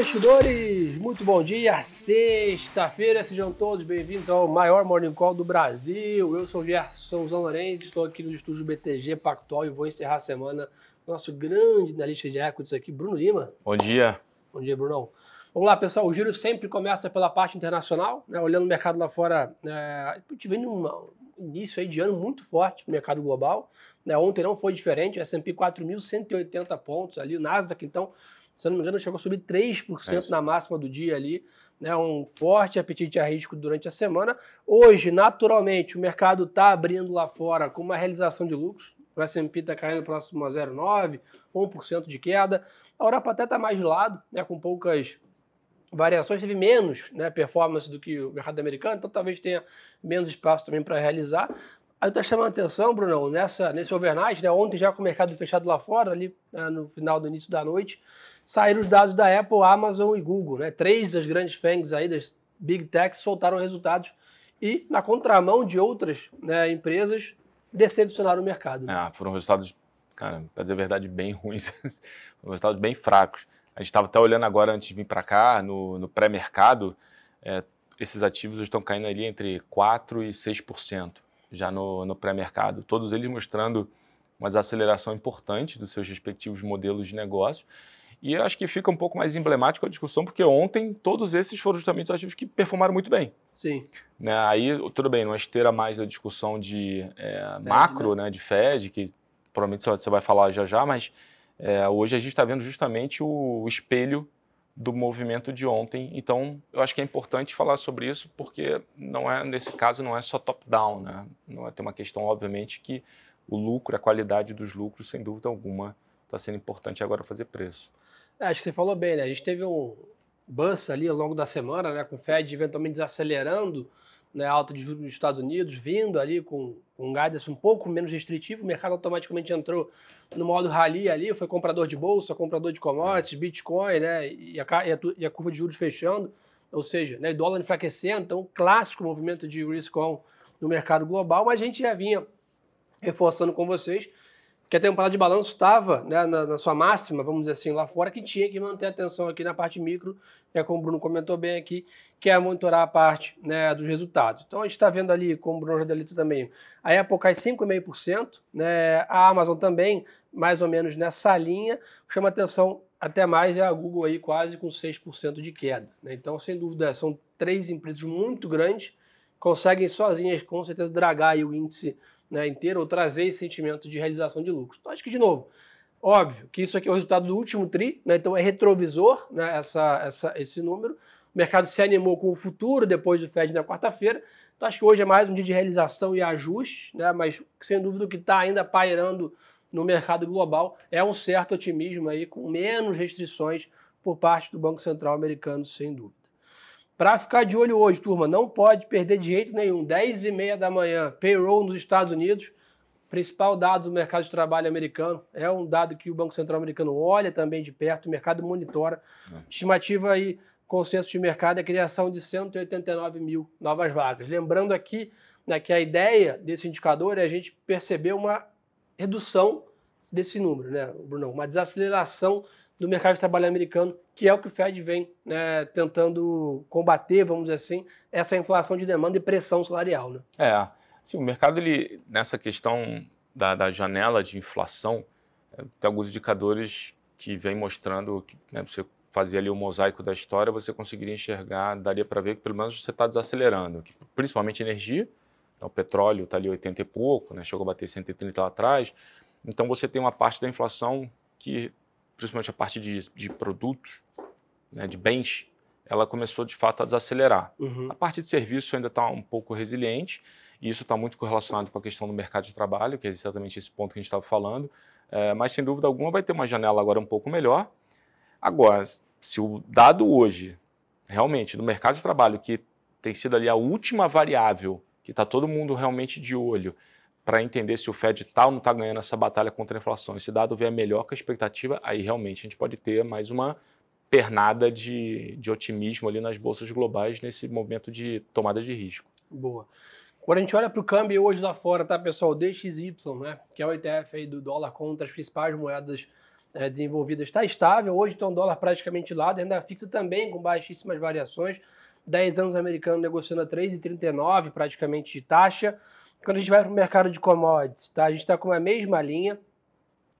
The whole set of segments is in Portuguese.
investidores! Muito bom dia, sexta-feira, sejam todos bem-vindos ao maior Morning Call do Brasil. Eu sou o Gerson Lourenço, estou aqui no estúdio BTG Pactual e vou encerrar a semana nosso grande analista de equities aqui, Bruno Lima. Bom dia. Bom dia, Brunão. Vamos lá, pessoal. O giro sempre começa pela parte internacional, né? olhando o mercado lá fora. É, tivemos um início aí de ano muito forte no mercado global. Né? Ontem não foi diferente, o S&P 4.180 pontos ali, o Nasdaq, então, se eu não me engano, chegou a subir 3% é na máxima do dia ali. Né? Um forte apetite a risco durante a semana. Hoje, naturalmente, o mercado está abrindo lá fora com uma realização de lucros. O S&P está caindo próximo a 0,9%, 1% de queda. A Europa até está mais de lado, né, com poucas variações, teve menos né, performance do que o mercado americano, então talvez tenha menos espaço também para realizar. Aí está chamando a atenção, Bruno, nessa, nesse overnight, né, ontem já com o mercado fechado lá fora, ali né, no final do início da noite, saíram os dados da Apple, Amazon e Google. Né, três das grandes FANGs aí, das Big Techs, soltaram resultados e, na contramão de outras né, empresas, decepcionaram o mercado. Né? Ah, foram resultados, cara, para dizer a verdade, bem ruins, foram resultados bem fracos. A gente estava até olhando agora antes de vir para cá, no, no pré-mercado, é, esses ativos estão caindo ali entre 4% e 6% já no, no pré-mercado. Todos eles mostrando uma desaceleração importante dos seus respectivos modelos de negócio. E eu acho que fica um pouco mais emblemático a discussão, porque ontem todos esses foram justamente os ativos que performaram muito bem. Sim. Né? Aí, tudo bem, numa esteira mais da discussão de é, Fed, macro, né? né? de Fed, que provavelmente você vai falar já já, mas é, hoje a gente está vendo justamente o, o espelho do movimento de ontem. Então, eu acho que é importante falar sobre isso, porque não é nesse caso não é só top-down, né? Não é ter uma questão, obviamente, que o lucro, a qualidade dos lucros, sem dúvida alguma, está sendo importante agora fazer preço. É, acho que você falou bem, né? A gente teve um bus ali ao longo da semana, né? Com o Fed eventualmente desacelerando né, alta de juros nos Estados Unidos, vindo ali com, com um guidance um pouco menos restritivo, o mercado automaticamente entrou no modo rally ali, foi comprador de bolsa, comprador de commodities, Bitcoin, né, e a, e a, e a curva de juros fechando, ou seja, né, dólar enfraquecendo, então clássico movimento de risk on no mercado global, mas a gente já vinha reforçando com vocês que a temporada de balanço estava né, na, na, sua máxima, vamos dizer assim, lá fora, que tinha que manter atenção aqui na parte micro, é como o Bruno comentou bem aqui, que é monitorar a parte né, dos resultados. Então a gente está vendo ali, como o Bruno Jordelito também, a Apple cai 5,5%, né, a Amazon também, mais ou menos nessa linha, chama atenção até mais é a Google aí quase com 6% de queda. Né? Então, sem dúvida, são três empresas muito grandes, conseguem sozinhas com certeza dragar o índice né, inteiro ou trazer esse sentimento de realização de lucros. Então, acho que, de novo, óbvio que isso aqui é o resultado do último TRI, né, então é retrovisor né, essa, essa, esse número. O mercado se animou com o futuro depois do Fed na quarta-feira. Então, acho que hoje é mais um dia de realização e ajuste, né, mas sem dúvida que está ainda pairando no mercado global é um certo otimismo aí, com menos restrições por parte do Banco Central americano, sem dúvida. Para ficar de olho hoje, turma, não pode perder de jeito nenhum. 10 e meia da manhã, payroll nos Estados Unidos, principal dado do mercado de trabalho americano. É um dado que o Banco Central americano olha também de perto, o mercado monitora. Estimativa aí, consenso de mercado, é a criação de 189 mil novas vagas. Lembrando aqui né, que a ideia desse indicador é a gente perceber uma redução desse número, né, Bruno? Uma desaceleração do mercado de trabalho americano, que é o que o Fed vem né, tentando combater, vamos dizer assim, essa inflação de demanda e pressão salarial. Né? É, assim, o mercado, ele, nessa questão da, da janela de inflação, é, tem alguns indicadores que vem mostrando que né, você fazia ali o mosaico da história, você conseguiria enxergar, daria para ver que pelo menos você está desacelerando, principalmente energia, então, o petróleo está ali 80 e pouco, né, chegou a bater 130 lá atrás, então você tem uma parte da inflação que principalmente a parte de, de produtos, né, de bens, ela começou de fato a desacelerar. Uhum. A parte de serviço ainda está um pouco resiliente, e isso está muito correlacionado com a questão do mercado de trabalho, que é exatamente esse ponto que a gente estava falando, é, mas sem dúvida alguma vai ter uma janela agora um pouco melhor. Agora, se o dado hoje, realmente, do mercado de trabalho, que tem sido ali a última variável que está todo mundo realmente de olho, para entender se o Fed está ou não está ganhando essa batalha contra a inflação. Esse dado vier melhor que a expectativa, aí realmente a gente pode ter mais uma pernada de, de otimismo ali nas bolsas globais nesse momento de tomada de risco. Boa. Quando a gente olha para o câmbio hoje lá fora, tá, pessoal? DXY, né? Que é o ETF aí do dólar contra as principais moedas né, desenvolvidas está estável. Hoje está um dólar praticamente lá, renda fixa também com baixíssimas variações. 10 anos americano negociando a 3,39 praticamente de taxa. Quando a gente vai para o mercado de commodities, tá? a gente está com a mesma linha.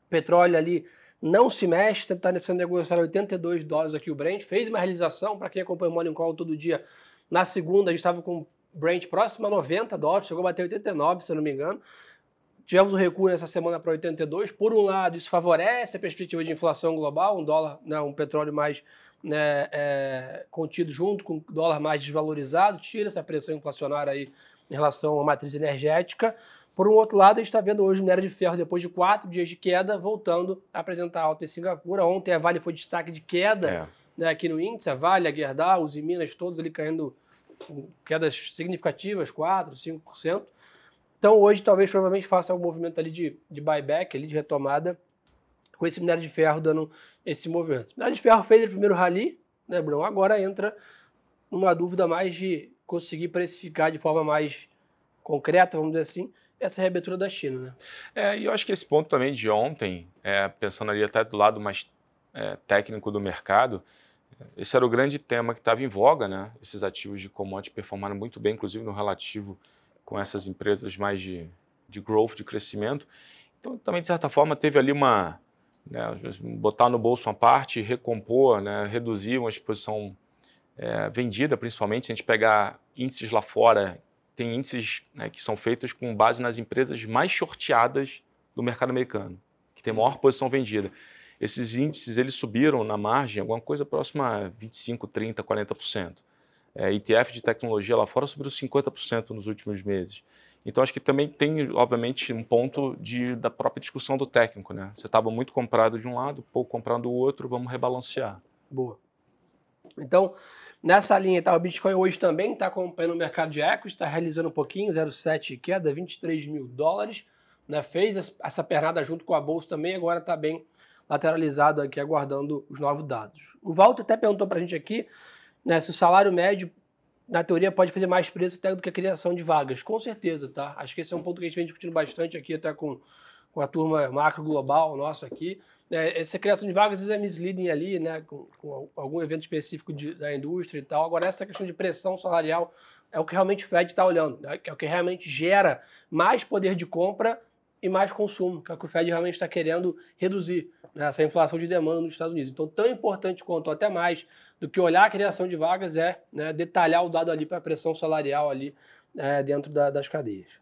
Petróleo ali não se mexe, está sendo negociado 82 dólares aqui o Brent. Fez uma realização, para quem acompanha o Morning Call todo dia, na segunda a gente estava com Brent próximo a 90 dólares, chegou a bater 89, se eu não me engano. Tivemos um recuo nessa semana para 82. Por um lado, isso favorece a perspectiva de inflação global, um dólar, né, um petróleo mais né, é, contido junto com o dólar mais desvalorizado, tira essa pressão inflacionária aí em relação à matriz energética. Por um outro lado, a gente está vendo hoje o minério de ferro, depois de quatro dias de queda, voltando a apresentar alta em Singapura. Ontem a Vale foi destaque de queda é. né, aqui no índice, a Vale, a Gerdau, os Minas, todos ali caindo quedas significativas, 4%, 5%. Então hoje talvez provavelmente faça um movimento ali de, de buyback, ali de retomada, com esse minério de ferro dando esse movimento. O minério de ferro fez o primeiro rally, né, Bruno? Agora entra numa dúvida mais de conseguir precificar de forma mais concreta, vamos dizer assim, essa reabertura da China, né? É, e eu acho que esse ponto também de ontem, é, pensando ali até do lado mais é, técnico do mercado, esse era o grande tema que estava em voga, né? Esses ativos de commodity performaram muito bem, inclusive no relativo com essas empresas mais de, de growth, de crescimento. Então, também, de certa forma, teve ali uma. Né, botar no bolso uma parte, recompor, né, reduzir uma exposição é, vendida, principalmente. Se a gente pegar índices lá fora, tem índices né, que são feitos com base nas empresas mais shorteadas do mercado americano, que tem maior posição vendida. Esses índices eles subiram na margem alguma coisa próxima a 25, 30, 40% é, ETF de tecnologia lá fora subiu 50% nos últimos meses. Então acho que também tem, obviamente, um ponto de, da própria discussão do técnico, né? Você estava muito comprado de um lado, pouco comprado do outro, vamos rebalancear. Boa. Então, nessa linha, tá, o Bitcoin hoje também está acompanhando o mercado de equities, está realizando um pouquinho, 0,7 queda, 23 mil dólares. Né? Fez essa pernada junto com a bolsa também, agora está bem lateralizado aqui, aguardando os novos dados. O Walter até perguntou para a gente aqui né, se o salário médio, na teoria, pode fazer mais preço até do que a criação de vagas. Com certeza, tá? Acho que esse é um ponto que a gente vem discutindo bastante aqui, até com, com a turma macro global nossa aqui. É, essa criação de vagas às vezes é misleading ali, né, com, com algum evento específico de, da indústria e tal. Agora, essa questão de pressão salarial é o que realmente o Fed está olhando, né, é o que realmente gera mais poder de compra e mais consumo, que é o que o Fed realmente está querendo reduzir, né, essa inflação de demanda nos Estados Unidos. Então, tão importante quanto, até mais, do que olhar a criação de vagas é né, detalhar o dado ali para a pressão salarial ali é, dentro da, das cadeias.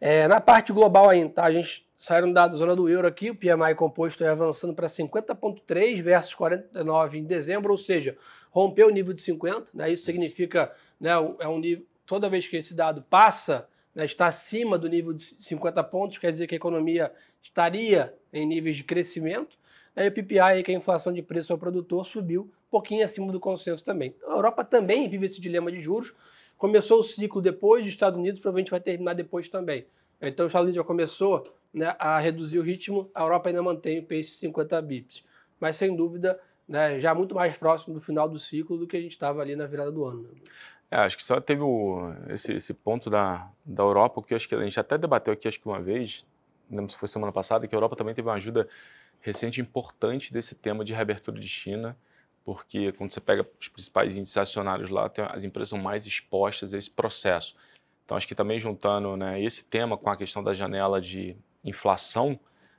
É, na parte global ainda, tá? a gente saíram da zona do euro aqui, o PMI composto é avançando para 50,3 versus 49 em dezembro, ou seja, rompeu o nível de 50, né? isso significa, né, é um nível, toda vez que esse dado passa, né, está acima do nível de 50 pontos, quer dizer que a economia estaria em níveis de crescimento, Aí o PPI, que é a inflação de preço ao produtor, subiu um pouquinho acima do consenso também. Então, a Europa também vive esse dilema de juros. Começou o ciclo depois dos Estados Unidos, provavelmente vai terminar depois também. Então, os Estados Unidos já começou né, a reduzir o ritmo, a Europa ainda mantém o pace 50 bips. Mas, sem dúvida, né, já muito mais próximo do final do ciclo do que a gente estava ali na virada do ano. É, acho que só teve o, esse, esse, ponto da, da Europa, que acho que a gente até debateu aqui, acho que uma vez, não lembro se foi semana passada, que a Europa também teve uma ajuda recente importante desse tema de reabertura de China, porque quando você pega os principais índices acionários lá, as empresas são mais expostas a esse processo. Então, acho que também juntando né, esse tema com a questão da janela de inflação,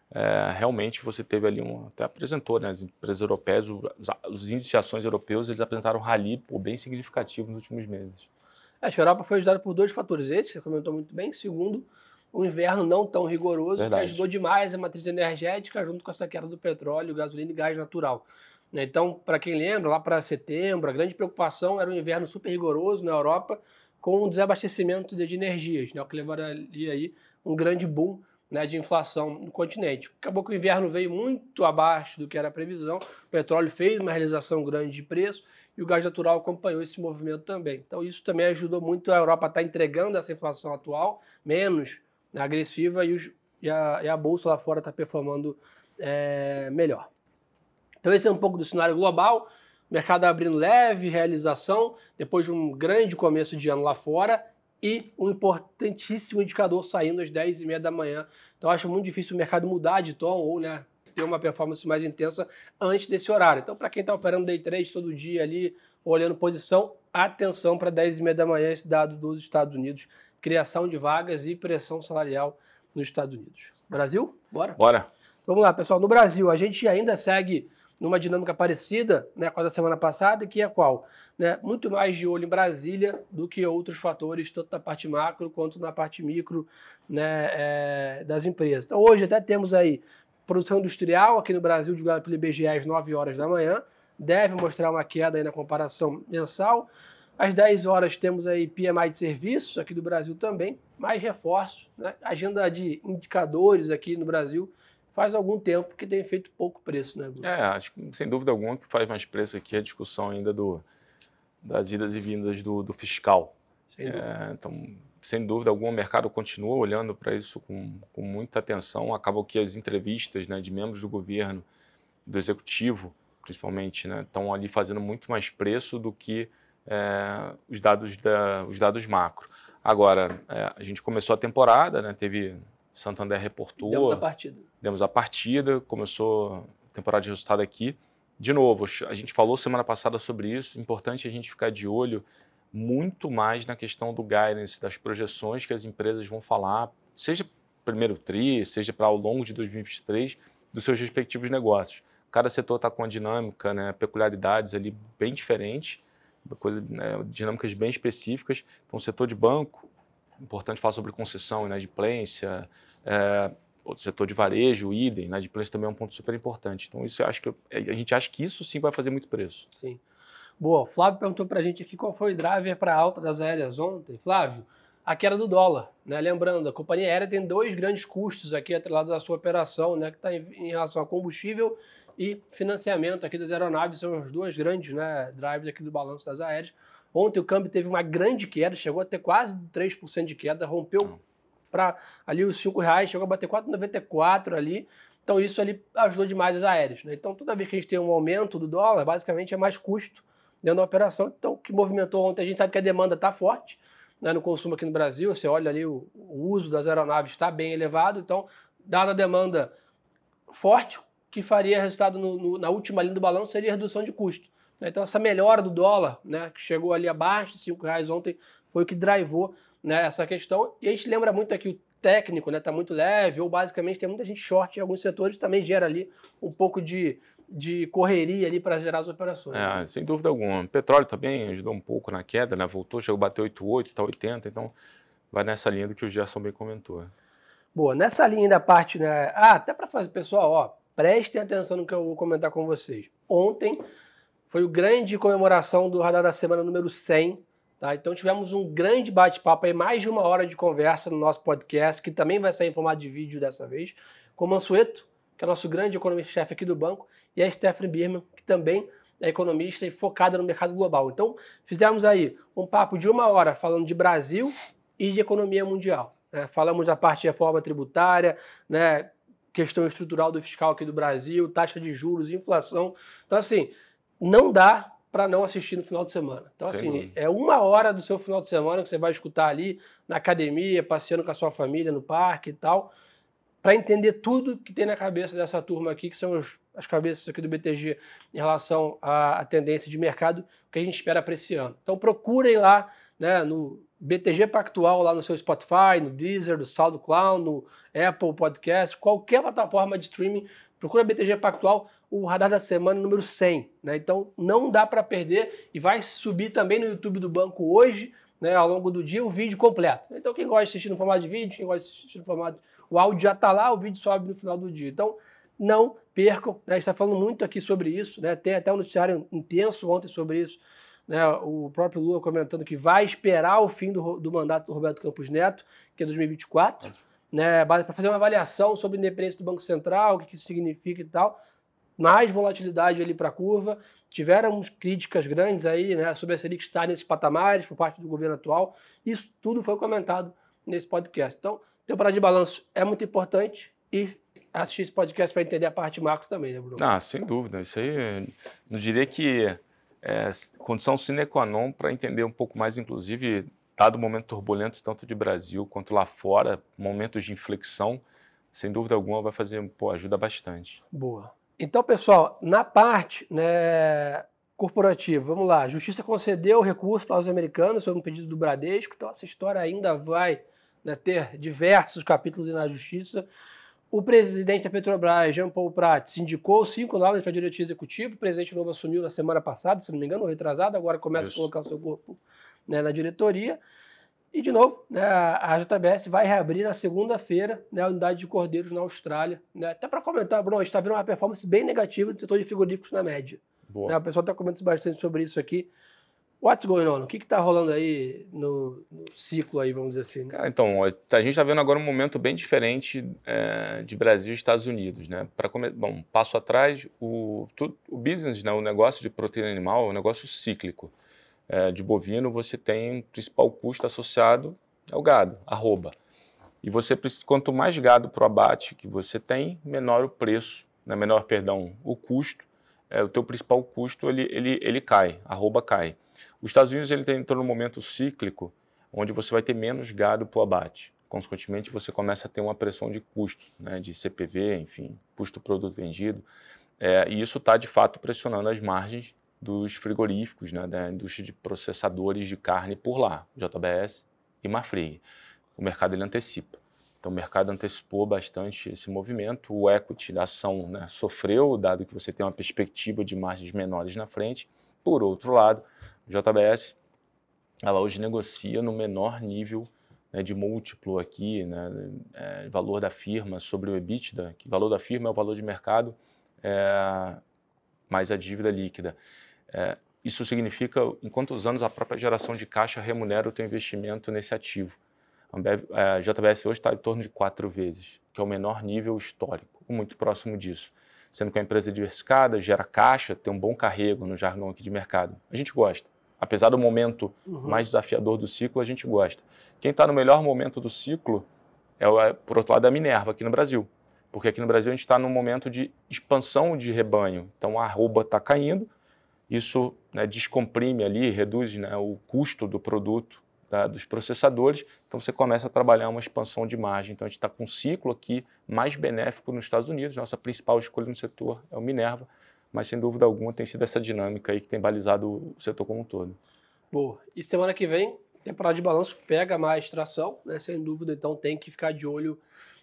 é, realmente você teve ali um, até apresentou, né, as empresas europeias, os, os, índices de ações europeus, eles apresentaram um rally pô, bem significativo nos últimos meses. Acho que a Europa foi ajudada por dois fatores. Esse, você comentou muito bem. Segundo, um inverno não tão rigoroso, Verdade. que ajudou demais a matriz energética, junto com essa queda do petróleo, gasolina e gás natural. Né, então, para quem lembra, lá para setembro, a grande preocupação era um inverno super rigoroso na Europa, com um desabastecimento de energias, né, o que levaria aí um grande boom né, de inflação no continente. Acabou que o inverno veio muito abaixo do que era a previsão, o petróleo fez uma realização grande de preço e o gás natural acompanhou esse movimento também. Então, isso também ajudou muito a Europa a estar tá entregando essa inflação atual, menos agressiva e, os, e, a, e a, bolsa lá fora está performando é, melhor. Então esse é um pouco do cenário global, mercado abrindo leve, realização, depois de um grande começo de ano lá fora e um importantíssimo indicador saindo às 10h30 da manhã. Então acho muito difícil o mercado mudar de tom ou né, ter uma performance mais intensa antes desse horário. Então, para quem está operando day trade todo dia ali, olhando posição, atenção para 10 e meia da manhã esse dado dos Estados Unidos, criação de vagas e pressão salarial nos Estados Unidos. Brasil? Bora? Bora. Vamos lá, pessoal. No Brasil, a gente ainda segue numa dinâmica parecida né, com a da semana passada, que é qual? Né, muito mais de olho em Brasília do que outros fatores, tanto na parte macro quanto na parte micro né, é, das empresas. Então, hoje até temos aí produção industrial aqui no Brasil, divulgada pelo IBGE às 9 horas da manhã, deve mostrar uma queda aí na comparação mensal. Às 10 horas temos aí PMI de serviços aqui do Brasil também, mais reforço, né? agenda de indicadores aqui no Brasil faz algum tempo que tem feito pouco preço, né, Bruno? É, acho que sem dúvida alguma que faz mais preço aqui é a discussão ainda do, das idas e vindas do, do fiscal. Sem é, então, sem dúvida alguma, o mercado continua olhando para isso com, com muita atenção. Acaba que as entrevistas né, de membros do governo, do executivo, principalmente, né, estão ali fazendo muito mais preço do que é, os, dados da, os dados macro. Agora, é, a gente começou a temporada, né, teve Santander reportou. Demos a partida. Demos a partida, começou a temporada de resultado aqui. De novo, a gente falou semana passada sobre isso. Importante a gente ficar de olho muito mais na questão do guidance, das projeções que as empresas vão falar, seja primeiro TRI, seja para ao longo de 2023, dos seus respectivos negócios. Cada setor está com uma dinâmica, né, peculiaridades ali bem diferentes, coisa, né, dinâmicas bem específicas. Então, o setor de banco, importante falar sobre concessão, inadimplência, é, o setor de varejo, o idem, inadimplência também é um ponto super importante. Então, isso eu acho que a gente acha que isso sim vai fazer muito preço. Sim. Boa, o Flávio perguntou para a gente aqui qual foi o driver para a alta das aéreas ontem. Flávio, a queda do dólar. Né? Lembrando, a companhia aérea tem dois grandes custos aqui atrelados à sua operação, né? que está em, em, relação a combustível e financiamento aqui das aeronaves, são os dois grandes né, drivers aqui do balanço das aéreas. Ontem o câmbio teve uma grande queda, chegou a ter quase 3% de queda, rompeu para ali os 5 reais, chegou a bater 4,94 ali. Então isso ali ajudou demais as aéreas. Né? Então toda vez que a gente tem um aumento do dólar, basicamente é mais custo dentro da operação. Então o que movimentou ontem, a gente sabe que a demanda está forte né, no consumo aqui no Brasil. Você olha ali, o, o uso das aeronaves está bem elevado. Então, dada a demanda forte, que faria resultado no, no, na última linha do balanço seria redução de custo. Né? Então essa melhora do dólar, né, que chegou ali abaixo de 5 reais ontem, foi o que drivou né, essa questão. E a gente lembra muito aqui o técnico, né, tá muito leve, ou basicamente tem muita gente short em alguns setores, também gera ali um pouco de, de correria ali para gerar as operações. É, né? sem dúvida alguma. O petróleo também ajudou um pouco na queda, né, voltou, chegou a bater 8,8, tá 80, então vai nessa linha do que o Gerson bem comentou. Boa, nessa linha da parte, né, ah, até para fazer, pessoal, ó, prestem atenção no que eu vou comentar com vocês. Ontem foi o grande comemoração do Radar da Semana número 100, Tá? Então tivemos um grande bate-papo aí, mais de uma hora de conversa no nosso podcast, que também vai sair em formato de vídeo dessa vez, com o Mansueto, que é nosso grande economista-chefe aqui do banco, e a Stephanie Birman, que também é economista e focada no mercado global. Então fizemos aí um papo de uma hora falando de Brasil e de economia mundial. Né? Falamos da parte de reforma tributária, né? questão estrutural do fiscal aqui do Brasil, taxa de juros, inflação. Então assim, não dá para não assistir no final de semana. Então, Sem assim, dúvida. é uma hora do seu final de semana que você vai escutar ali na academia, passeando com a sua família no parque e tal, para entender tudo que tem na cabeça dessa turma aqui, que são os, as cabeças aqui do BTG em relação à, à tendência de mercado que a gente espera para esse ano. Então, procurem lá né, no BTG Pactual, lá no seu Spotify, no Deezer, no SoundCloud, no Apple Podcast, qualquer plataforma de streaming, procura BTG Pactual o radar da semana número 100. Né? Então não dá para perder e vai subir também no YouTube do banco hoje, né, ao longo do dia, o vídeo completo. Então quem gosta de assistir no formato de vídeo, quem gosta de assistir no formato. O áudio já está lá, o vídeo sobe no final do dia. Então não percam, né? a gente está falando muito aqui sobre isso, né? tem até um noticiário intenso ontem sobre isso. Né, o próprio Lula comentando que vai esperar o fim do, do mandato do Roberto Campos Neto, que é 2024, né, para fazer uma avaliação sobre a independência do Banco Central, o que, que isso significa e tal mais volatilidade ali para a curva. Tiveram críticas grandes aí, né, sobre a Selic estar nesses patamares por parte do governo atual. Isso tudo foi comentado nesse podcast. Então, temporada de balanço é muito importante e assistir esse podcast para entender a parte macro também, né, Bruno? Ah, sem dúvida. Isso aí, não diria que é condição sine qua non para entender um pouco mais, inclusive, dado o momento turbulento tanto de Brasil quanto lá fora, momentos de inflexão, sem dúvida alguma vai fazer, pô, ajuda bastante. Boa. Então, pessoal, na parte né, corporativa, vamos lá, a Justiça concedeu o recurso para os americanos sobre um pedido do Bradesco, então essa história ainda vai né, ter diversos capítulos na Justiça. O presidente da Petrobras, Jean Paul Prats, indicou cinco nomes para a diretoria executiva. O presidente novo assumiu na semana passada, se não me engano, retrasado, agora começa Isso. a colocar o seu corpo né, na diretoria. E, de novo, né, a JBS vai reabrir na segunda-feira né, a unidade de cordeiros na Austrália. Né? Até para comentar, Bruno, a gente está vendo uma performance bem negativa do setor de frigoríficos na média. Né, o pessoal está comentando bastante sobre isso aqui. What's going on? O que está rolando aí no, no, ciclo aí, vamos dizer assim? Né? Cara, então, a gente está vendo agora um momento bem diferente é, de Brasil e Estados Unidos, né? Para bom, passo atrás, o, tu, o business, né, o negócio de proteína animal é um negócio cíclico. É, de bovino, você tem o principal custo associado ao gado, arroba. E você quanto mais gado para o abate que você tem, menor o preço, né, menor, perdão, o custo, é, o teu principal custo ele, ele, ele cai, arroba cai. Os Estados Unidos ele entrou num momento cíclico onde você vai ter menos gado para o abate. Consequentemente, você começa a ter uma pressão de custo, né, de CPV, enfim, custo do produto vendido. É, e isso está, de fato, pressionando as margens dos frigoríficos, né, da indústria de processadores de carne por lá, JBS e Marfrig. O mercado ele antecipa. Então, o mercado antecipou bastante esse movimento. O equity da ação né, sofreu, dado que você tem uma perspectiva de margens menores na frente. Por outro lado, JBS, ela hoje negocia no menor nível né, de múltiplo aqui, né, é, valor da firma sobre o EBITDA, que o valor da firma é o valor de mercado é, mais a dívida líquida. É, isso significa em quantos anos a própria geração de caixa remunera o teu investimento nesse ativo. A JBS hoje está em torno de quatro vezes, que é o menor nível histórico, muito próximo disso sendo que é uma empresa diversificada, gera caixa, tem um bom carrego no jargão aqui de mercado. A gente gosta apesar do momento uhum. mais desafiador do ciclo, a gente gosta. Quem está no melhor momento do ciclo é, é, por outro lado, a Minerva aqui no Brasil. Porque aqui no Brasil a gente está num momento de expansão de rebanho. Então a arroba está caindo, isso né, descomprime ali, reduz né, o custo do produto dos processadores, então você começa a trabalhar uma expansão de margem. Então a gente está com um ciclo aqui mais benéfico nos Estados Unidos. Nossa principal escolha no setor é o Minerva mas sem dúvida alguma tem sido essa dinâmica aí que tem balizado o setor como um todo. Boa. E semana que vem, temporada de balanço pega mais tração, né? Sem dúvida, então tem que ficar de olho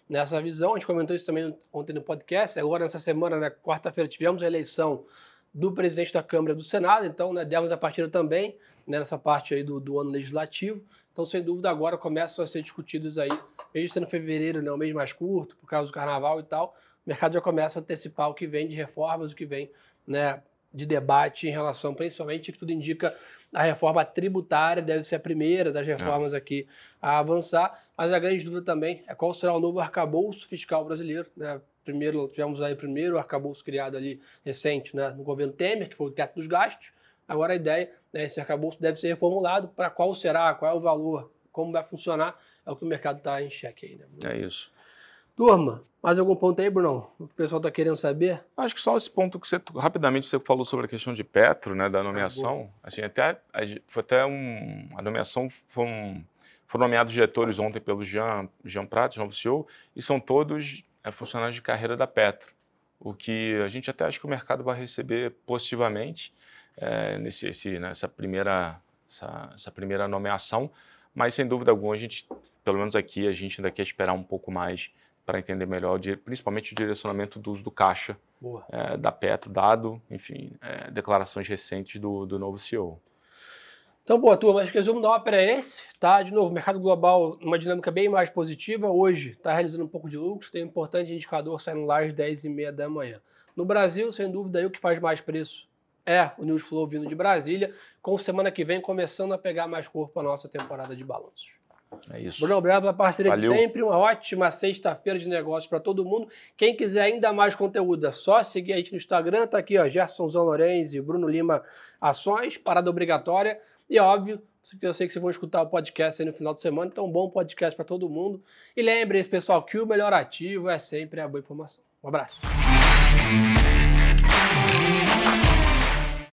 nessa visão. A gente comentou isso também ontem no podcast. Agora, nessa semana, na né, quarta-feira, tivemos a eleição do presidente da Câmara e do Senado, então né, demos a partida também né, nessa parte aí do, do ano legislativo. Então, sem dúvida, agora começam a ser discutidos aí, mesmo sendo fevereiro, né, um mês mais curto, por causa do carnaval e tal, o mercado já começa a antecipar o que vem de reformas, o que vem né, de debate em relação, principalmente, que tudo indica a reforma tributária deve ser a primeira das reformas é. aqui a avançar, mas a grande dúvida também é qual será o novo arcabouço fiscal brasileiro. Né? Primeiro, tivemos aí primeiro arcabouço criado ali recente né, no governo Temer, que foi o teto dos gastos. Agora a ideia, né, esse arcabouço deve ser reformulado para qual será, qual é o valor, como vai funcionar, é o que o mercado está em xeque aí. Né? É isso. Turma, mais algum ponto aí, Bruno? O pessoal está querendo saber? Acho que só esse ponto que você rapidamente você falou sobre a questão de Petro, né, da nomeação. Ah, assim, até foi até um a nomeação foi um, foram nomeados diretores ontem pelo Jean Jean Prates, novo CEO, e são todos é, funcionários de carreira da Petro. O que a gente até acha que o mercado vai receber positivamente é, nesse esse, nessa primeira essa, essa primeira nomeação, mas sem dúvida alguma a gente, pelo menos aqui, a gente ainda quer esperar um pouco mais para entender melhor, principalmente o direcionamento do uso do caixa é, da Petro, dado, enfim, é, declarações recentes do, do novo CEO. Então, boa turma, acho que o resumo da ópera é esse, tá? De novo, mercado global, uma dinâmica bem mais positiva. Hoje está realizando um pouco de lucro, tem um importante indicador saindo lá às 10h30 da manhã. No Brasil, sem dúvida, aí o que faz mais preço é o News Flow vindo de Brasília, com semana que vem começando a pegar mais corpo a nossa temporada de balanços. É isso. Bruno, obrigado pela parceria Valeu. de sempre. Uma ótima sexta-feira de negócios para todo mundo. Quem quiser ainda mais conteúdo, é só seguir a gente no Instagram. Tá aqui, ó, Gerson Zão e Bruno Lima Ações, parada obrigatória. E óbvio, eu sei que vocês vão escutar o podcast aí no final de semana, então um bom podcast para todo mundo. E lembrem-se, pessoal, que o melhor ativo é sempre a boa informação. Um abraço.